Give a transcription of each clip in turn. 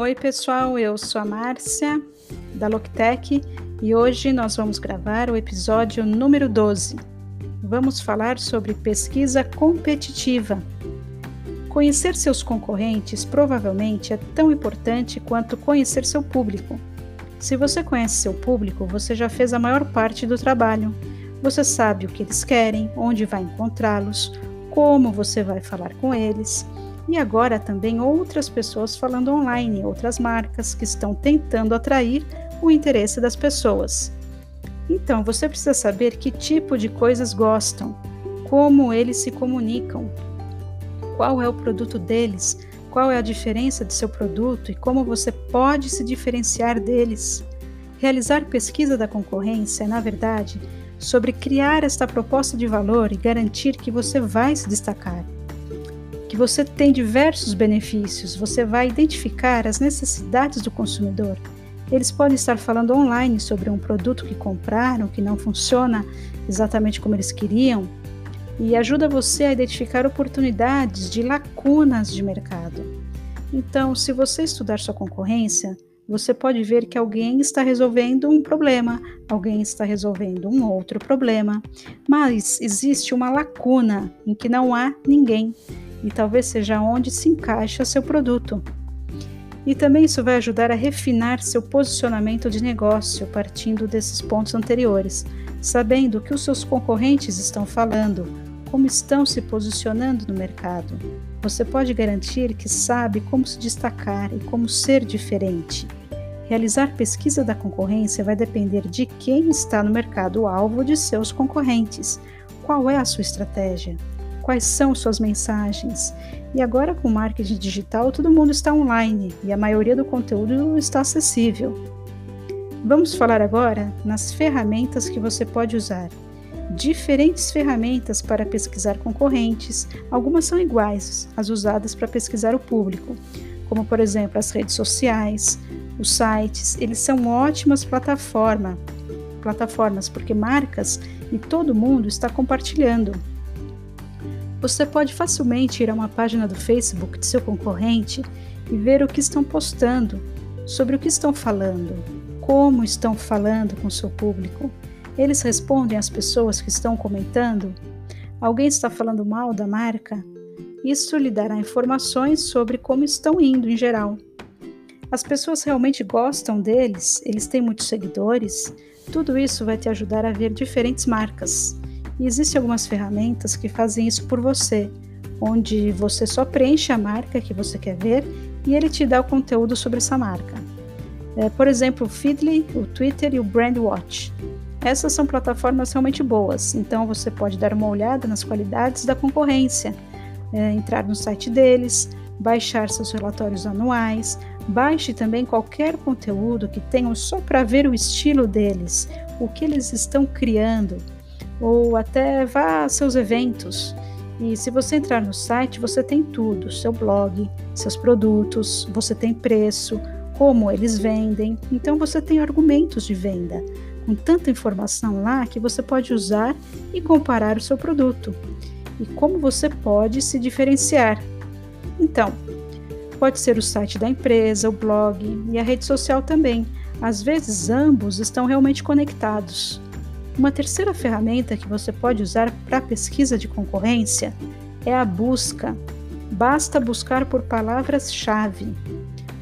Oi, pessoal, eu sou a Márcia da Loctec e hoje nós vamos gravar o episódio número 12. Vamos falar sobre pesquisa competitiva. Conhecer seus concorrentes provavelmente é tão importante quanto conhecer seu público. Se você conhece seu público, você já fez a maior parte do trabalho. Você sabe o que eles querem, onde vai encontrá-los, como você vai falar com eles e agora também outras pessoas falando online, outras marcas que estão tentando atrair o interesse das pessoas. Então, você precisa saber que tipo de coisas gostam, como eles se comunicam, qual é o produto deles, qual é a diferença de seu produto e como você pode se diferenciar deles. Realizar pesquisa da concorrência é, na verdade, sobre criar esta proposta de valor e garantir que você vai se destacar você tem diversos benefícios, você vai identificar as necessidades do consumidor. Eles podem estar falando online sobre um produto que compraram, que não funciona exatamente como eles queriam, e ajuda você a identificar oportunidades de lacunas de mercado. Então, se você estudar sua concorrência, você pode ver que alguém está resolvendo um problema, alguém está resolvendo um outro problema, mas existe uma lacuna em que não há ninguém e talvez seja onde se encaixa seu produto. E também isso vai ajudar a refinar seu posicionamento de negócio partindo desses pontos anteriores, sabendo o que os seus concorrentes estão falando, como estão se posicionando no mercado. Você pode garantir que sabe como se destacar e como ser diferente. Realizar pesquisa da concorrência vai depender de quem está no mercado-alvo de seus concorrentes. Qual é a sua estratégia? Quais são suas mensagens. E agora com marketing digital, todo mundo está online e a maioria do conteúdo está acessível. Vamos falar agora nas ferramentas que você pode usar. Diferentes ferramentas para pesquisar concorrentes, algumas são iguais às usadas para pesquisar o público, como por exemplo as redes sociais, os sites, eles são ótimas plataforma, plataformas porque marcas e todo mundo está compartilhando. Você pode facilmente ir a uma página do Facebook de seu concorrente e ver o que estão postando, sobre o que estão falando, como estão falando com seu público. Eles respondem às pessoas que estão comentando? Alguém está falando mal da marca? Isso lhe dará informações sobre como estão indo em geral. As pessoas realmente gostam deles? Eles têm muitos seguidores? Tudo isso vai te ajudar a ver diferentes marcas. E existem algumas ferramentas que fazem isso por você, onde você só preenche a marca que você quer ver e ele te dá o conteúdo sobre essa marca. É, por exemplo, o Feedly, o Twitter e o Brandwatch. Essas são plataformas realmente boas, então você pode dar uma olhada nas qualidades da concorrência, é, entrar no site deles, baixar seus relatórios anuais, baixe também qualquer conteúdo que tenham só para ver o estilo deles, o que eles estão criando, ou até vá a seus eventos. E se você entrar no site, você tem tudo: seu blog, seus produtos, você tem preço, como eles vendem. Então você tem argumentos de venda, com tanta informação lá que você pode usar e comparar o seu produto. E como você pode se diferenciar. Então, pode ser o site da empresa, o blog e a rede social também. Às vezes ambos estão realmente conectados. Uma terceira ferramenta que você pode usar para pesquisa de concorrência é a busca. Basta buscar por palavras-chave.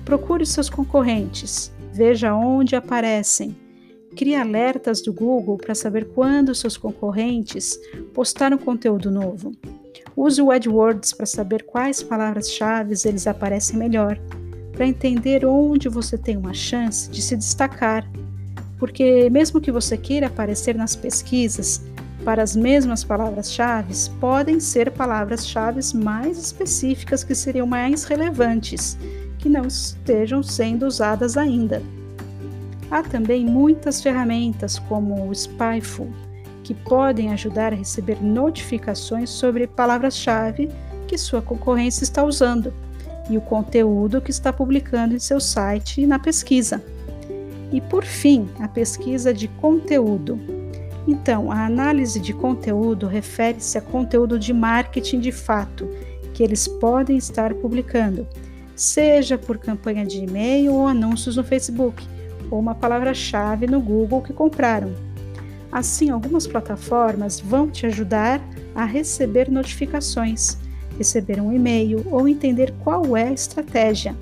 Procure seus concorrentes, veja onde aparecem. Crie alertas do Google para saber quando seus concorrentes postaram conteúdo novo. Use o AdWords para saber quais palavras-chave eles aparecem melhor, para entender onde você tem uma chance de se destacar porque, mesmo que você queira aparecer nas pesquisas para as mesmas palavras-chave, podem ser palavras-chave mais específicas que seriam mais relevantes, que não estejam sendo usadas ainda. Há também muitas ferramentas, como o Spyful, que podem ajudar a receber notificações sobre palavras-chave que sua concorrência está usando e o conteúdo que está publicando em seu site e na pesquisa. E por fim, a pesquisa de conteúdo. Então, a análise de conteúdo refere-se a conteúdo de marketing de fato que eles podem estar publicando. seja por campanha de e-mail ou anúncios no Facebook, ou uma palavra-chave no Google que compraram. Assim, algumas plataformas vão te ajudar a receber notificações, receber um e-mail ou entender qual é a estratégia.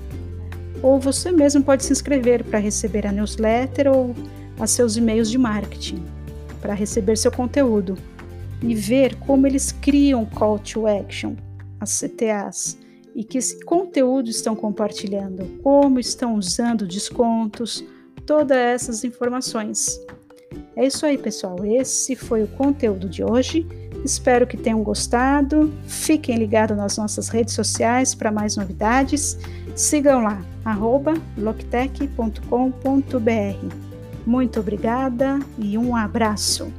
Ou você mesmo pode se inscrever para receber a newsletter ou a seus e-mails de marketing, para receber seu conteúdo e ver como eles criam call to action, as CTAs, e que conteúdo estão compartilhando, como estão usando descontos, todas essas informações. É isso aí, pessoal. Esse foi o conteúdo de hoje. Espero que tenham gostado. Fiquem ligados nas nossas redes sociais para mais novidades. Sigam lá, loctech.com.br. Muito obrigada e um abraço.